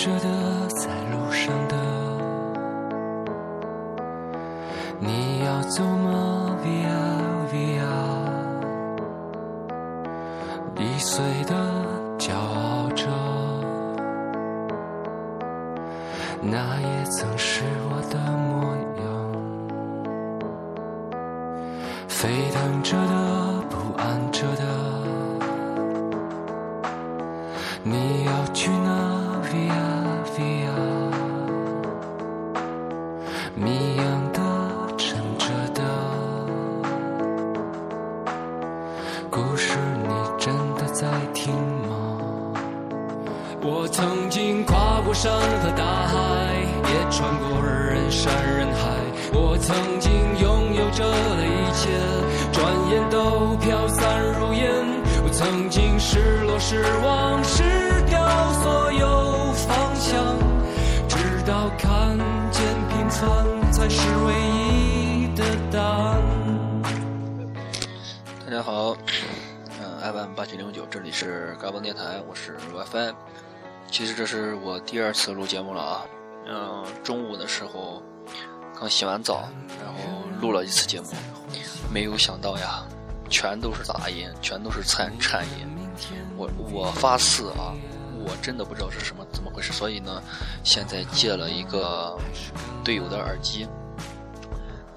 着的，过山和大海，也穿过人山人海。我曾经拥有着的一切，转眼都飘散如烟。我曾经失落失望失掉所有方向，直到看见平凡才是唯一的答案。大家好，嗯，FM 八七零九，这里是嘎嘣电台，我是 WiFi。其实这是我第二次录节目了啊，嗯，中午的时候刚洗完澡，然后录了一次节目，没有想到呀，全都是杂音，全都是颤颤音。我我发誓啊，我真的不知道是什么怎么回事，所以呢，现在借了一个队友的耳机，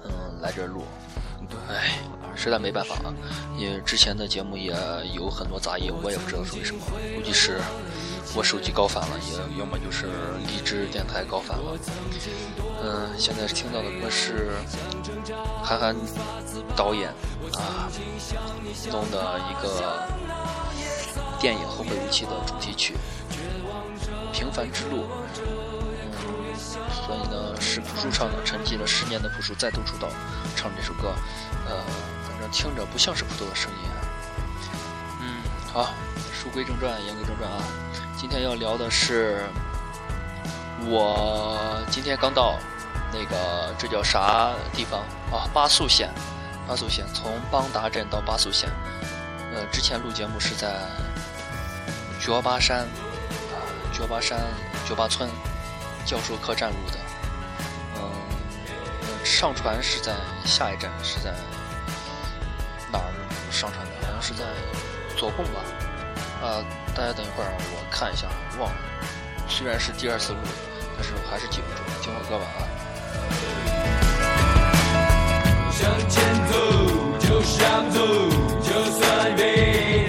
嗯，来这录，唉，实在没办法啊，因为之前的节目也有很多杂音，我也不知道是为什么，估计是我手机高反了，也要么就是荔枝电台高反了。嗯，现在听到的歌是韩寒导演啊弄的一个电影《后会无期》的主题曲《平凡之路》。嗯，所以呢，是朴树唱的，沉寂了十年的朴树再度出道，唱这首歌，呃，反正听着不像是朴树的声音。嗯，好，书归正传，言归正传啊。今天要聊的是，我今天刚到那个这叫啥地方啊？巴宿县，巴宿县从邦达镇到巴宿县，呃，之前录节目是在角巴山啊，角巴山角巴村教授客栈录的，嗯，上传是在下一站是在哪儿上传的？好像是在左贡吧。啊，大家等一会儿，我看一下，忘了。虽然是第二次录，但是我还是记不住。听会歌吧啊。向前走，就是要走，就算被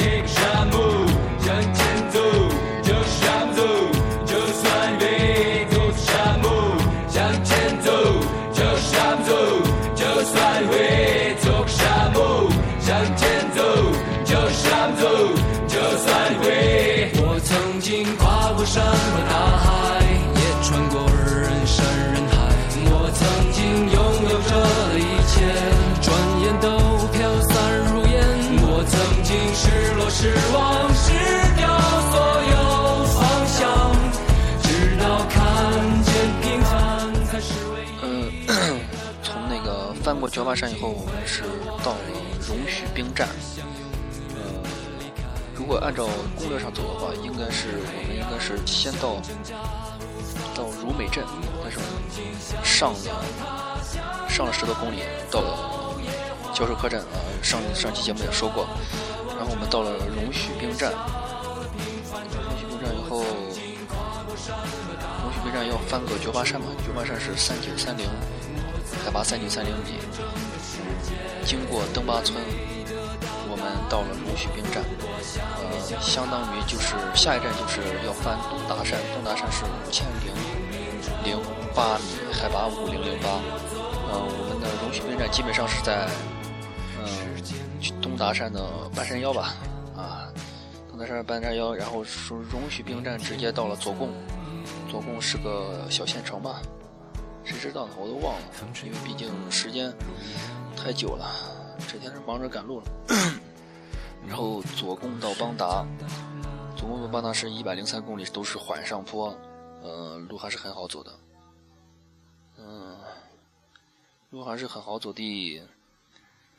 角巴山以后，我们是到了荣许兵站。呃，如果按照攻略上走的话，应该是我们应该是先到到如美镇，但是我们上了上了十多公里，到了教授客栈啊。上上期节目也说过，然后我们到了荣许兵站。荣许兵站以后，荣许兵站要翻个角巴山嘛？角巴山是三九三零，海拔三九三零米。经过登巴村，我们到了龙须兵站，呃，相当于就是下一站就是要翻东达山，东达山是五千零零八米，海拔五零零八。呃，我们的龙须兵站基本上是在，嗯、东达山的半山腰吧，啊，东达山半山腰，然后从荣旭兵站直接到了左贡，左贡是个小县城吧，谁知道呢？我都忘了，因为毕竟时间太久了，这天是忙着赶路了。然后左贡到邦达，左贡到邦达是一百零三公里，都是缓上坡，呃，路还是很好走的。嗯，路还是很好走的。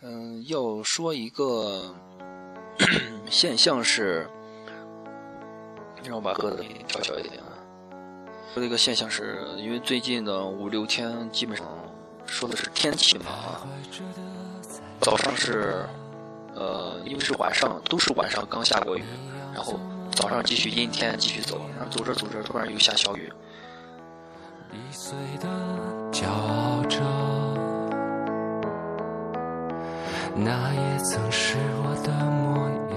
嗯，要说一个 现象是，让我把歌给调小一点啊。这一个现象是因为最近的五六天基本上说的是天气嘛，早上是呃，因为是晚上，都是晚上刚下过雨，然后早上继续阴天继续走，然后走着走着突然又下小雨。易碎的骄傲着，那也曾是我的模样。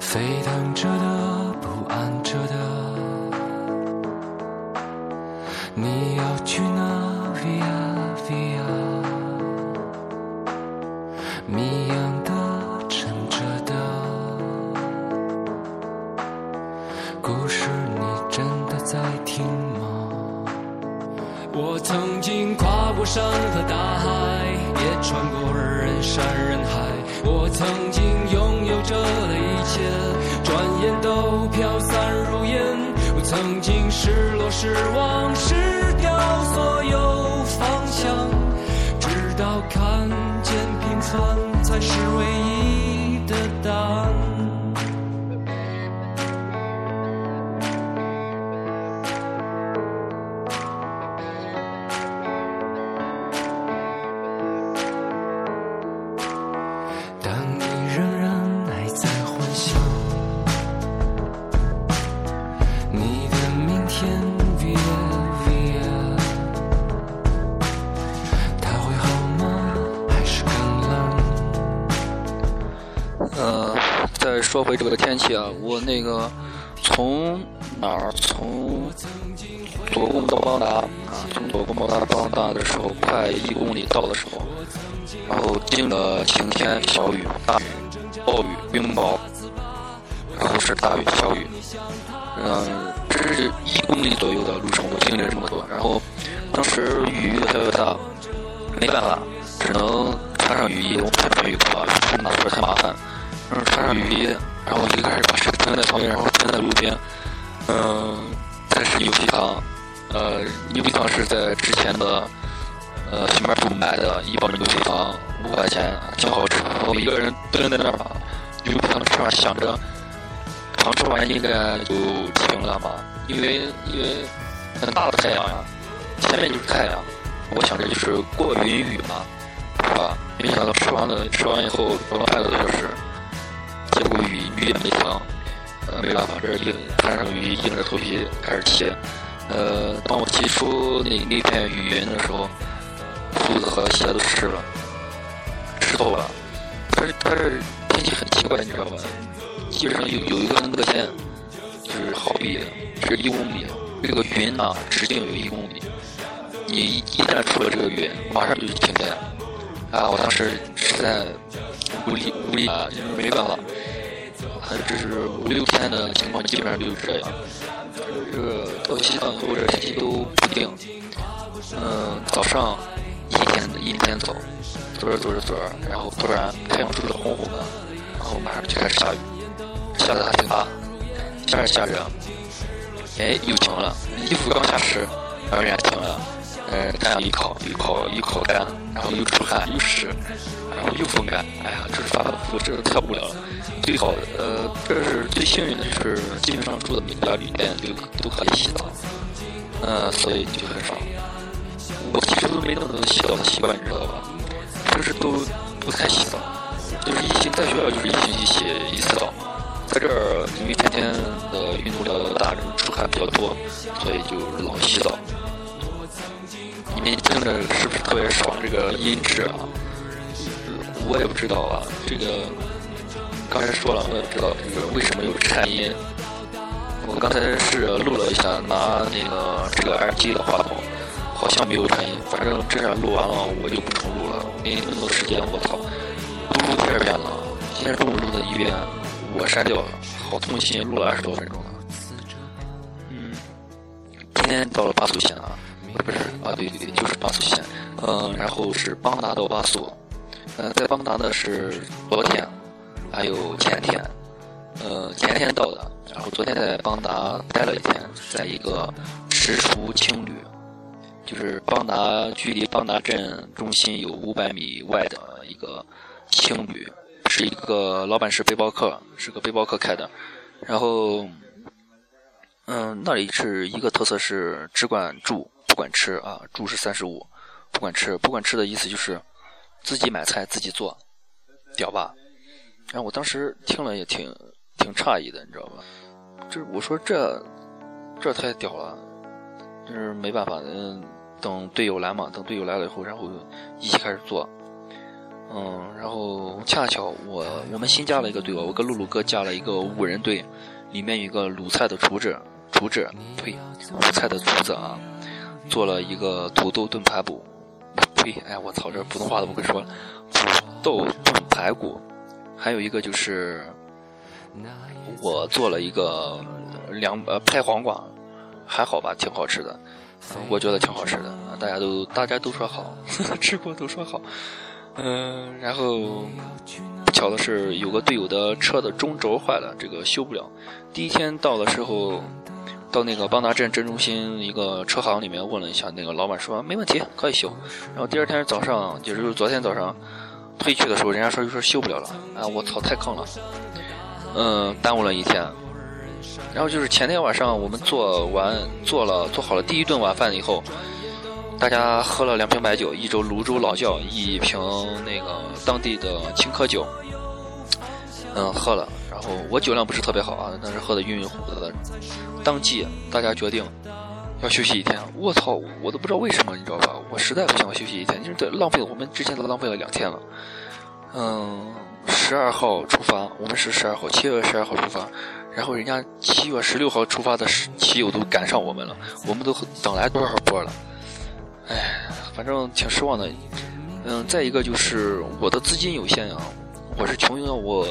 沸腾着的，不安着的，你要去哪里呀失、望、失掉所有方向，直到看见平凡才是唯一的答案。当你仍然还在幻想你的明天，Via Via，它会好吗？还是更冷？呃，再说回这个天气啊，我那个从哪儿从左贡到邦达啊，从左贡到邦达的时候，快一公里到的时候，然后经了晴天、小雨、大雨、暴雨、冰雹，然后是大雨、小雨，嗯、这是一公里左右的路程，我经历了这么多，然后当时雨越来越大，没办法，只能穿上雨衣，我不穿雨裤啊，拿出来太麻烦。然后穿上雨衣，然后一开始把车停在旁边，然后停在路边。嗯，再是牛皮糖，呃，牛皮糖是在之前的呃小卖部买的一包牛皮糖，五块钱，挺好吃。然后一个人蹲在那儿吧，牛皮糖吃完，想着刚吃完应该就停了吧，因为因为很大的太阳呀，前面就是太阳，我想着就是过云雨嘛，是吧？没想到吃完了，吃完以后走了半个多小时。结果雨雨也没停，呃，没办法，这硬穿上雨，硬着头皮开始骑。呃，当我骑出那那片雨云的时候，裤子和鞋都湿了，湿透了。但是但是天气很奇怪，你知道吧？基本上有有一个那个线，就是好比是一公里，这个云呢直径有一公里，你一一旦出了这个云，马上就停电。啊，我当时实在无力无力啊，就是没办法。还这是五六天的情况，基本上就是这样。这个到西藏以后，这天气都不定。嗯，早上阴天的阴天走，走着走着走着，然后突然太阳出的红红的，然后马上就开始下雨，下的还挺大。下着下着，哎，又停了。衣服刚下湿，然后人家停了。呃，太阳一烤，一烤一烤干，然后又出汗又湿，然后又风干，哎呀，这是反反复复，这是太无聊了。最好的，呃，这是最幸运的，就是基本上住的每家旅店都都可以洗澡，呃，所以就很少。我其实都没那么多洗澡的习惯，你知道吧？平时都不太洗澡，就是一星在学校就是一星期洗一次澡，在这儿因为天天的运动量大，出汗比较多，所以就老洗澡。你们听着是不是特别爽？这个音质啊，我也不知道啊。这个刚才说了，我也不知道这个为什么有颤音。我刚才是录了一下，拿那个这个耳机的话筒，好像没有颤音。反正这样录完了，我就不重录了。没那么多时间，我操，都录第二遍了。今天中午录的一遍，我删掉了，好痛心，录了二十多分钟了。嗯，今天到了巴苏县啊。不是啊，对对对，就是巴苏县，嗯，然后是邦达到巴苏，呃，在邦达的是昨天，还有前天，呃，前天到的，然后昨天在邦达待了一天，在一个石厨青旅，就是邦达距离邦达镇中心有五百米外的一个青旅，是一个老板是背包客，是个背包客开的，然后嗯，那里是一个特色是只管住不管吃啊，住是三十五，不管吃不管吃的意思就是自己买菜自己做，屌吧？然后我当时听了也挺挺诧异的，你知道吧？这我说这这太屌了，就是没办法，嗯，等队友来嘛，等队友来了以后，然后一起开始做。嗯，然后恰巧我我们新加了一个队伍，我跟露露哥加了一个五人队，里面有一个鲁菜的厨子。厨子，呸，鲁菜的厨子啊，做了一个土豆炖排骨，呸，哎，我操，这普通话都不会说了，土豆炖排骨，还有一个就是我做了一个凉呃拍黄瓜，还好吧，挺好吃的，我觉得挺好吃的，大家都大家都说好，吃过都说好，嗯，然后不巧的是有个队友的车的中轴坏了，这个修不了，第一天到的时候。到那个邦达镇镇中心一个车行里面问了一下，那个老板说没问题，可以修。然后第二天早上，也就是昨天早上退去的时候，人家说就说修不了了。啊，我操，太坑了！嗯，耽误了一天。然后就是前天晚上我们做完做了做好了第一顿晚饭以后，大家喝了两瓶白酒，一周泸州老窖，一瓶那个当地的青稞酒。嗯，喝了。然后我酒量不是特别好啊，但是喝的晕晕乎乎的。当即大家决定要休息一天。我操，我都不知道为什么，你知道吧？我实在不想休息一天，就是浪费我们之前都浪费了两天了。嗯，十二号出发，我们是十二号，七月十二号出发，然后人家七月十六号出发的骑友都赶上我们了，我们都等来多少波了？哎，反正挺失望的。嗯，再一个就是我的资金有限呀，我是穷游，我。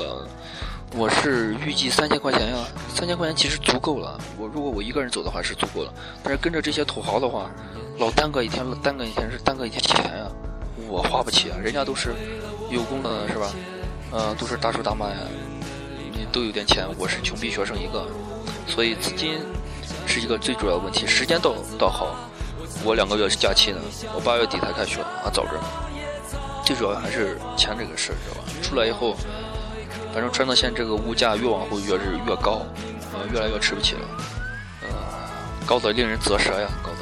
我是预计三千块钱呀，三千块钱其实足够了。我如果我一个人走的话是足够了，但是跟着这些土豪的话，老耽搁一天，耽搁一天是耽搁一天钱呀，我花不起啊。人家都是有功的，是吧？嗯，都是大叔大妈呀，你都有点钱，我是穷逼学生一个，所以资金是一个最主要的问题。时间倒倒好，我两个月是假期呢，我八月底才开学啊，早着。最主要还是钱这个事儿，知道吧？出来以后。反正川藏线这个物价越往后越是越高，呃，越来越吃不起了，呃，高的令人啧舌呀，高的，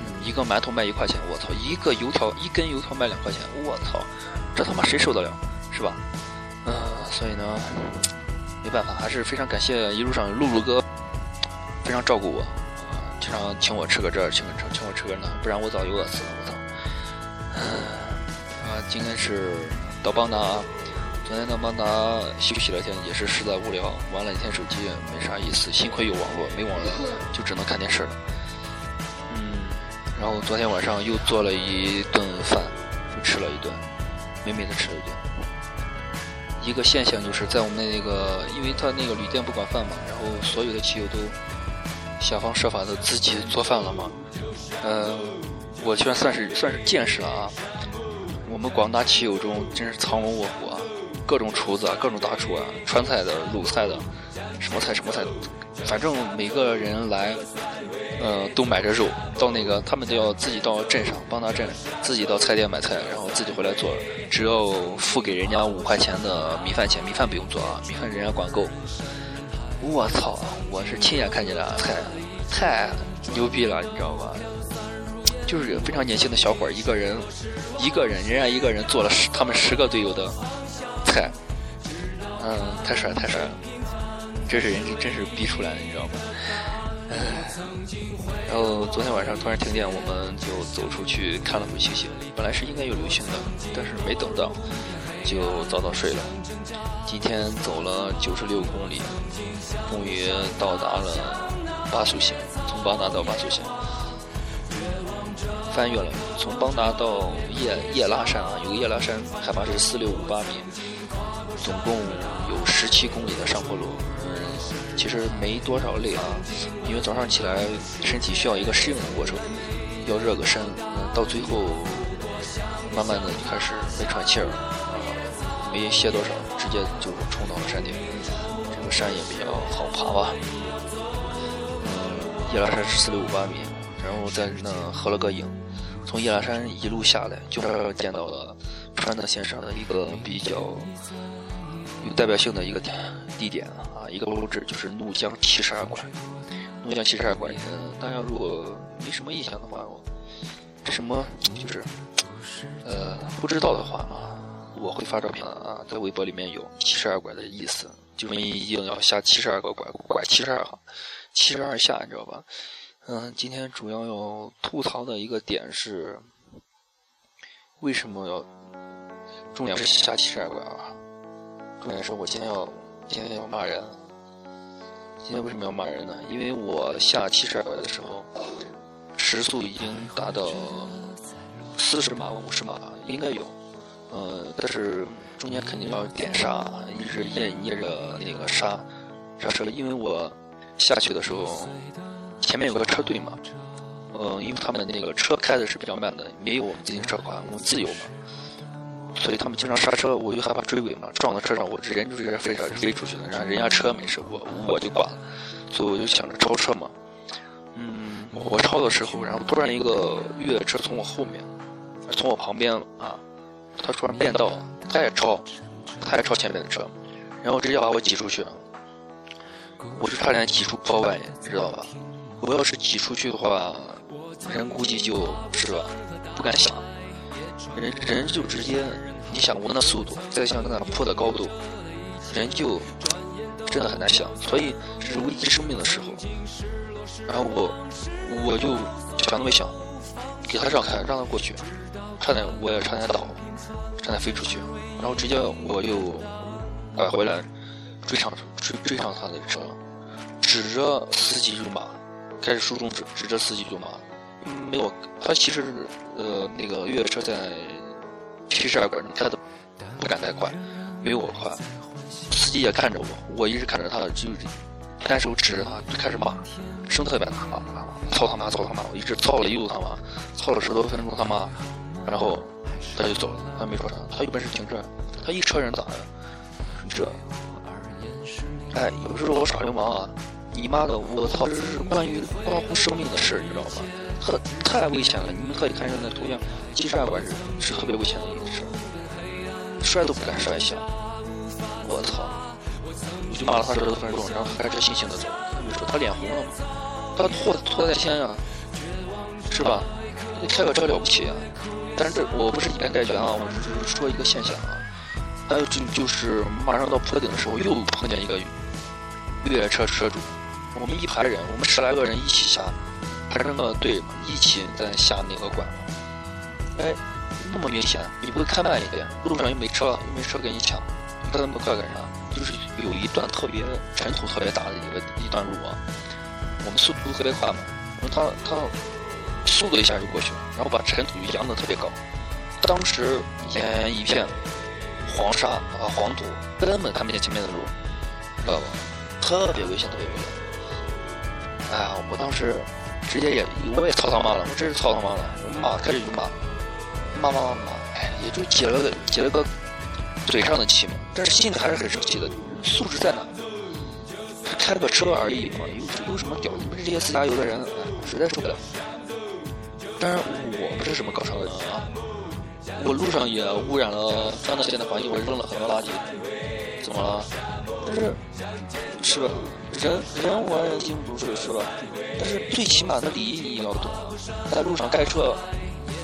嗯，一个馒头卖一块钱，我操，一个油条一根油条卖两块钱，我操，这他妈谁受得了，是吧？呃，所以呢，没办法，还是非常感谢一路上露露哥，非常照顾我，啊，经常请我吃个这儿，请请请我吃个那，不然我早就饿死了，我操，啊，今天是到邦达。昨天到邦达休息了天，也是实在无聊，玩了一天手机，没啥意思。幸亏有网络，没网络就只能看电视了。嗯，然后昨天晚上又做了一顿饭，又吃了一顿，美美的吃了一顿。一个现象就是在我们那个，因为他那个旅店不管饭嘛，然后所有的骑友都想方设法的自己做饭了吗。呃，我居然算是算是见识了啊！我们广大骑友中真是藏龙卧虎啊！各种厨子啊，各种大厨啊，川菜的、鲁菜的，什么菜什么菜，反正每个人来，呃，都买着肉，到那个他们都要自己到镇上帮他镇，自己到菜店买菜，然后自己回来做，只要付给人家五块钱的米饭钱，米饭不用做啊，米饭人家管够。我操，我是亲眼看见了，太太牛逼了，你知道吧？就是非常年轻的小伙一个人，一个人，人家一个人做了十，他们十个队友的。菜，嗯，太帅太帅了，这是人家真是逼出来的，你知道吗？唉，然后昨天晚上突然停电，我们就走出去看了会星星。本来是应该有流星的，但是没等到，就早早睡了。今天走了九十六公里，终于到达了巴苏县，从邦达到巴苏县。翻越了，从邦达到叶叶拉山啊，有个叶拉山，海拔是四六五八米，总共有十七公里的上坡路。嗯，其实没多少累啊，因为早上起来身体需要一个适应的过程，要热个身。到最后慢慢的就开始没喘气儿，啊，没歇多少，直接就冲到了山顶。这个山也比较好爬吧。嗯，叶拉山是四六五八米，然后在那合了个影。从叶拉山一路下来，就是见到了川藏线上的一个比较有代表性的一个地点啊，一个位置就是怒江七十二拐。怒江七十二拐，大家如果没什么印象的话，这什么就是呃不知道的话啊，我会发照片啊，在微博里面有七十二拐的意思，就是你一定要下七十二个拐，拐七十二行，七十二下，你知道吧？嗯，今天主要要吐槽的一个点是，为什么要重点是下七十二拐啊？重点是我今天要今天要骂人。今天为什么要骂人呢？因为我下七十二拐的时候，时速已经达到四十码、五十码，应该有。呃，但是中间肯定要点刹，一直捏捏着那个刹刹车，因为我下去的时候前面有个车队嘛，呃，因为他们的那个车开的是比较慢的，没有我们自行车快，我们自由嘛。所以他们经常刹车，我就害怕追尾嘛，撞到车上，我人就直接飞车飞出去了，然后人家车没事，我我就挂了，所以我就想着超车嘛。嗯，我超的时候，然后突然一个越野车从我后面，从我旁边啊，他突然变道，他也超，他也超前面的车，然后直接把我挤出去了，我就差点挤出坡外，知道吧？我要是挤出去的话，人估计就是吧，不敢想。人人就直接，你想我那速度，再像那坡的高度，人就真的很难想。所以这是危及生命的时候，然后我我就想都没想，给他让开，让他过去，差点我也差点倒，差点飞出去，然后直接我就拐回来，追上追追上他的车，指着司机就骂，开始竖中指，指着司机就骂。没有，他其实呃那个越野车在七十二拐，开的不敢太快，没有我快。司机也看着我，我一直看着他，就单手指着他，就开始骂，声特别大，操他妈，操他妈！我一直操了一路他妈，操了十多分钟他妈，然后他就走了，他没说啥，他有本事停车，他一车人咋的？这，哎，有时候我耍流氓啊！你妈的，我操，这是关于关乎生命的事，你知道吗？特太危险了！你们可以看一下那图片，七十二拐是是特别危险的一件事，摔都不敢摔一下。我操！我就骂了他十多分钟，然后还是悻悻的走。你说他脸红了吗？他错错在先啊，是吧？你开个车了不起啊？但是这我不是以偏概全啊，我只是说一个现象啊。还有就就是马上到坡顶的时候，又碰见一个越野车车主，我们一排人，我们十来个人一起下。排成个队嘛，一起在下那个拐嘛。哎，那么明显，你不会开慢一点？路上又没车，又没车给你抢，开那么快干啥？就是有一段特别尘土特别大的一个一段路啊。我们速度特别快嘛，然后他他速度一下就过去了，然后把尘土扬的特别高。当时眼一片黄沙啊黄土，根本看不见前面的路，知道吧？特别危险，特别危险。哎呀，我当时。直接也我也操他妈了，我真是操他妈了，骂开始就骂，骂骂骂骂，哎，也就解了个解了个嘴上的气嘛，但是心里还是很生气的。素质在哪？开了个车而已嘛，有有什么屌？你们这些自驾游的人，实在受不了。当然，我不是什么高尚的人啊，我路上也污染了川藏线的环境，我扔了很多垃圾，怎么了？但是，是吧？人人无完人，心不是是吧？但是最起码的礼仪你要懂，在路上开车、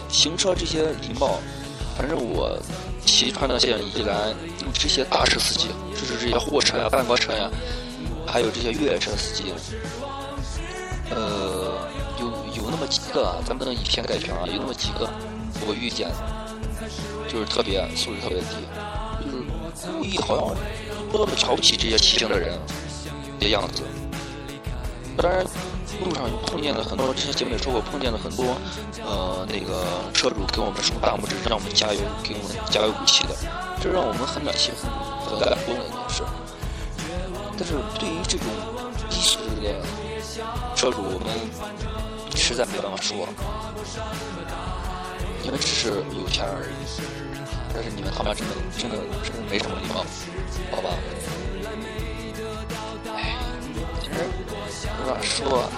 行车这些礼貌，反正我骑川藏线以来，这些大车司机，就是这些货车呀、半挂车呀，还有这些越野车司机，呃，那么几个，咱不能以偏概全啊，有那么几个我遇见，就是特别素质特别低，就是故意好像多么瞧不起这些骑行的人的样子，当然。路上碰见了很多，之前节目也说过，碰见了很多，呃，那个车主给我们竖大拇指，让我们加油，给我们加油鼓气的，这让我们很暖心，很感动的一件事。但是对于这种低素质的车主，我们实在没办法说，你们只是有钱而已，但是你们他妈真的真的真的没什么礼貌，好吧？哎，其实没法说。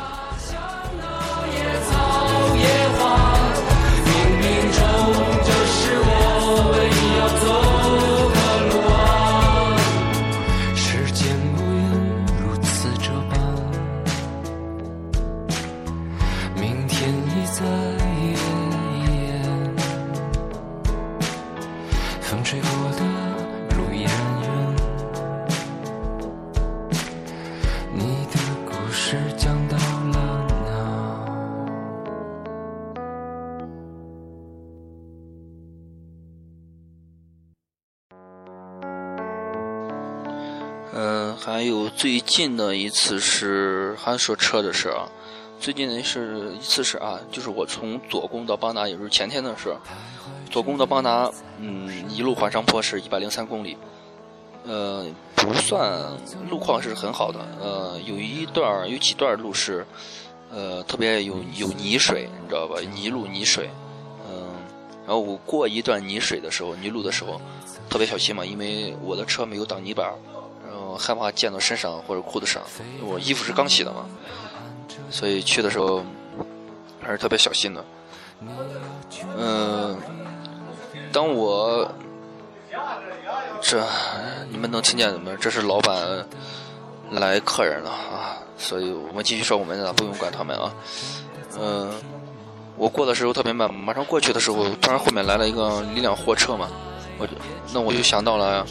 有最近的一次是还说车的事啊，最近的是一次是啊，就是我从左宫到邦达，也就是前天的事。左宫到邦达，嗯，一路环上坡是一百零三公里，呃，不算路况是很好的，呃，有一段有几段路是，呃，特别有有泥水，你知道吧？泥路泥水，嗯，然后我过一段泥水的时候，泥路的时候，特别小心嘛，因为我的车没有挡泥板，害怕溅到身上或者裤子上，我衣服是刚洗的嘛，所以去的时候还是特别小心的。嗯，当我这你们能听见吗？这是老板来客人了啊，所以我们继续说我们的，不用管他们啊。嗯，我过的时候特别慢，马上过去的时候，突然后面来了一个一辆货车嘛，我就那我就想到了。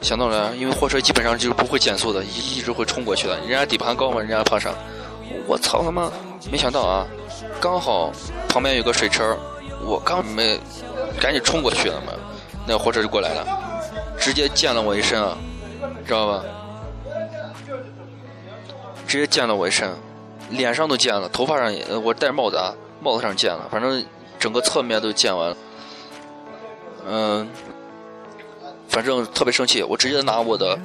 想到了，因为货车基本上就是不会减速的，一一直会冲过去的。人家底盘高嘛，人家怕啥。我操他妈！没想到啊，刚好旁边有个水车，我刚没赶紧冲过去了嘛，那货车就过来了，直接溅了我一身啊，知道吧？直接溅了我一身，脸上都溅了，头发上也，我戴帽子啊，帽子上溅了，反正整个侧面都溅完了。嗯。反正特别生气，我直接拿我的，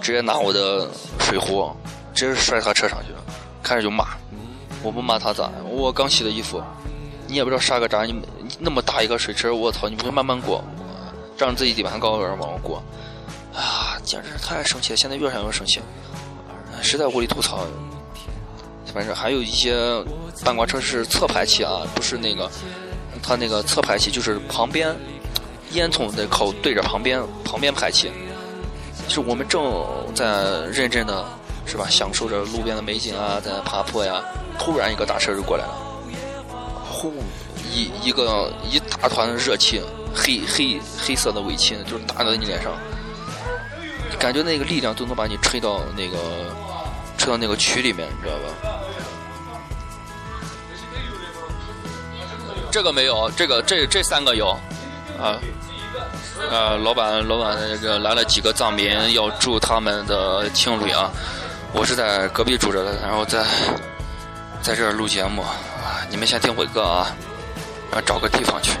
直接拿我的水壶，直接摔他车上去了，开始就骂，我不骂他咋？我刚洗的衣服，你也不知道杀个闸，你那么大一个水池，我操，你不会慢慢过，让自己底盘高点往过过，啊，简直太生气了！现在越想越生气，实在无力吐槽。反正还有一些半挂车是侧排气啊，不是那个，他那个侧排气就是旁边。烟囱得靠对着旁边，旁边排气。就我们正在认真的，是吧？享受着路边的美景啊，在爬坡呀。突然一个大车就过来了，轰！一一个一大团热气，黑黑黑色的尾气，就是打在你脸上，感觉那个力量都能把你吹到那个吹到那个渠里面，你知道吧？这个没有，这个这这三个有，啊。呃，老板，老板，那个来了几个藏民，要住他们的青旅啊。我是在隔壁住着的，然后在在这儿录节目。你们先听会歌啊，然后找个地方去。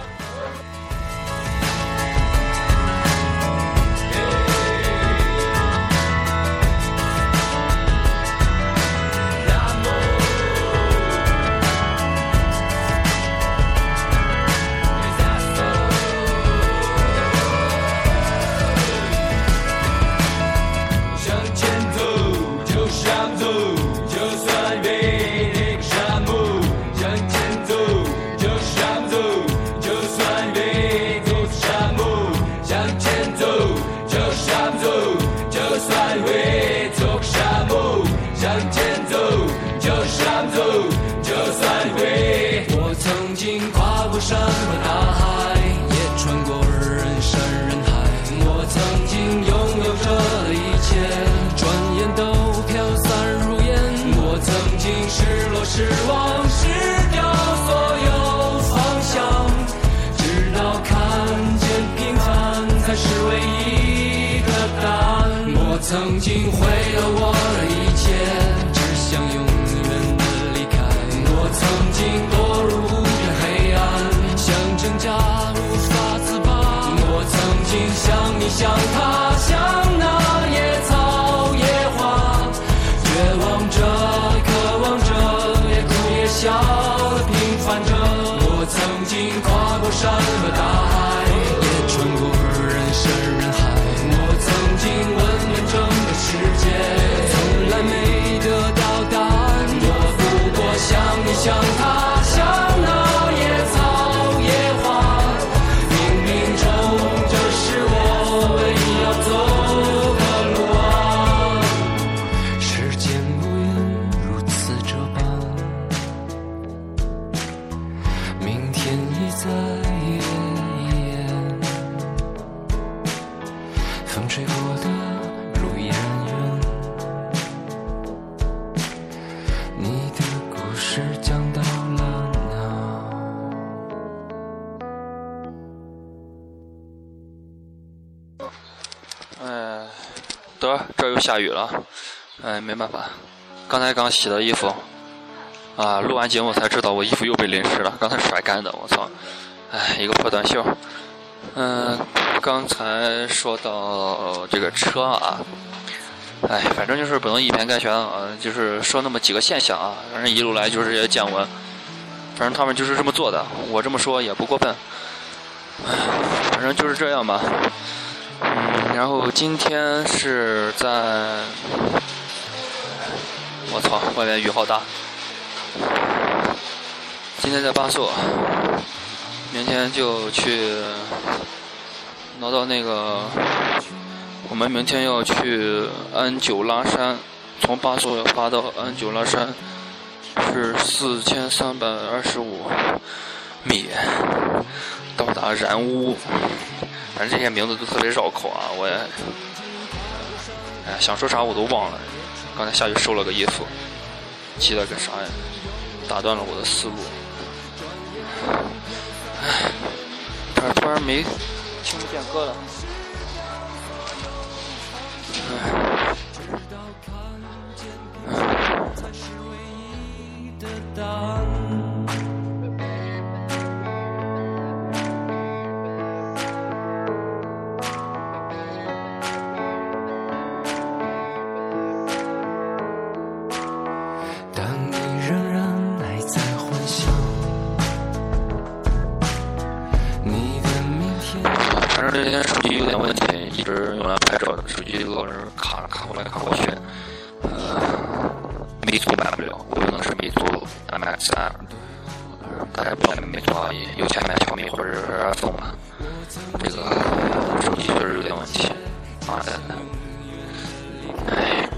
下雨了，哎，没办法，刚才刚洗的衣服，啊，录完节目才知道我衣服又被淋湿了，刚才甩干的，我操，哎，一个破短袖。嗯，刚才说到这个车啊，哎，反正就是不能以偏概全啊，就是说那么几个现象啊，反正一路来就是这些见闻，反正他们就是这么做的，我这么说也不过分，反正就是这样吧。然后今天是在，我操，外面雨好大。今天在巴素，明天就去拿到那个，我们明天要去安久拉山，从巴素要爬到安久拉山是四千三百二十五米，到达然乌。反正这些名字都特别绕口啊，我也，哎，想说啥我都忘了。刚才下去收了个衣服，急得个啥呀？打断了我的思路。哎，这儿突然没听不见歌了。手机老是卡卡过来卡过去。呃，魅族买不了，我用的是魅族 MX 2。大家不知道魅族啊，有钱买小米或者是 iPhone 吧。这个手机确实有点问题。妈的！哎，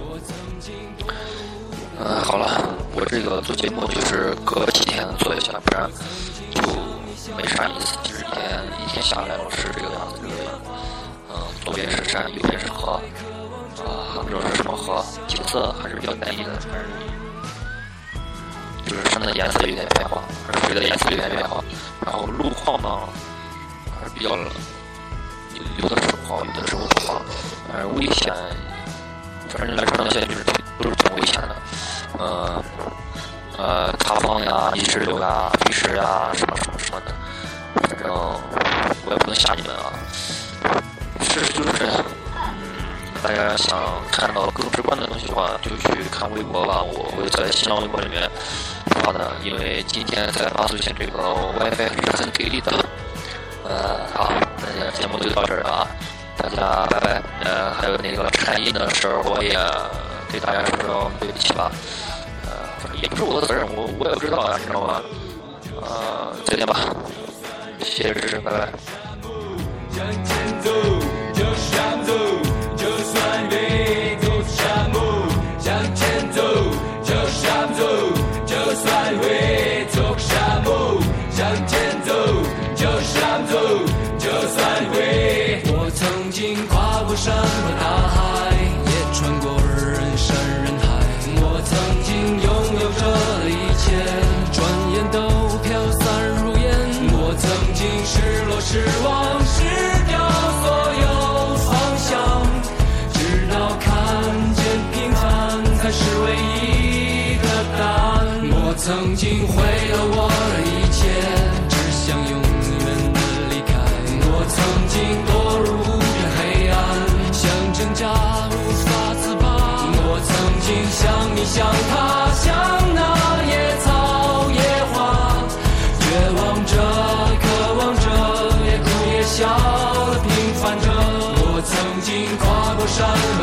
呃，好了，我这个做节目就是隔几天做一下，不然就没啥意思。就是一天一天下来老是这个样子，这个样。左边是山，右边是河，啊，不知道是什么河，景色还是比较单一的，反正就是山的颜色有点变化，水的颜色有点变化，然后路况呢还是比较冷，有的时候好，有的时候不好，反正危险，反正来这条线就是都是挺危险的，呃呃，塌方呀、泥石流呀、飞石呀，什么什么什么的，反正我也不能吓你们啊。事实就是这样。嗯，大家想看到更直观的东西的话，就去看微博吧。我会在新浪微博里面发的，因为今天在巴苏县这个 WiFi 是很给力的。呃，好，那节目就到这儿了啊，大家拜拜。呃，还有那个颤音的事儿，我也给大家说说对不起吧。呃，也不是我的责任，我我也不知道啊，你知道吗？呃，再见吧，谢谢支持，拜拜。曾经像你想他像那野草野花，绝望着，渴望着，也哭也笑平凡着。我曾经跨过山和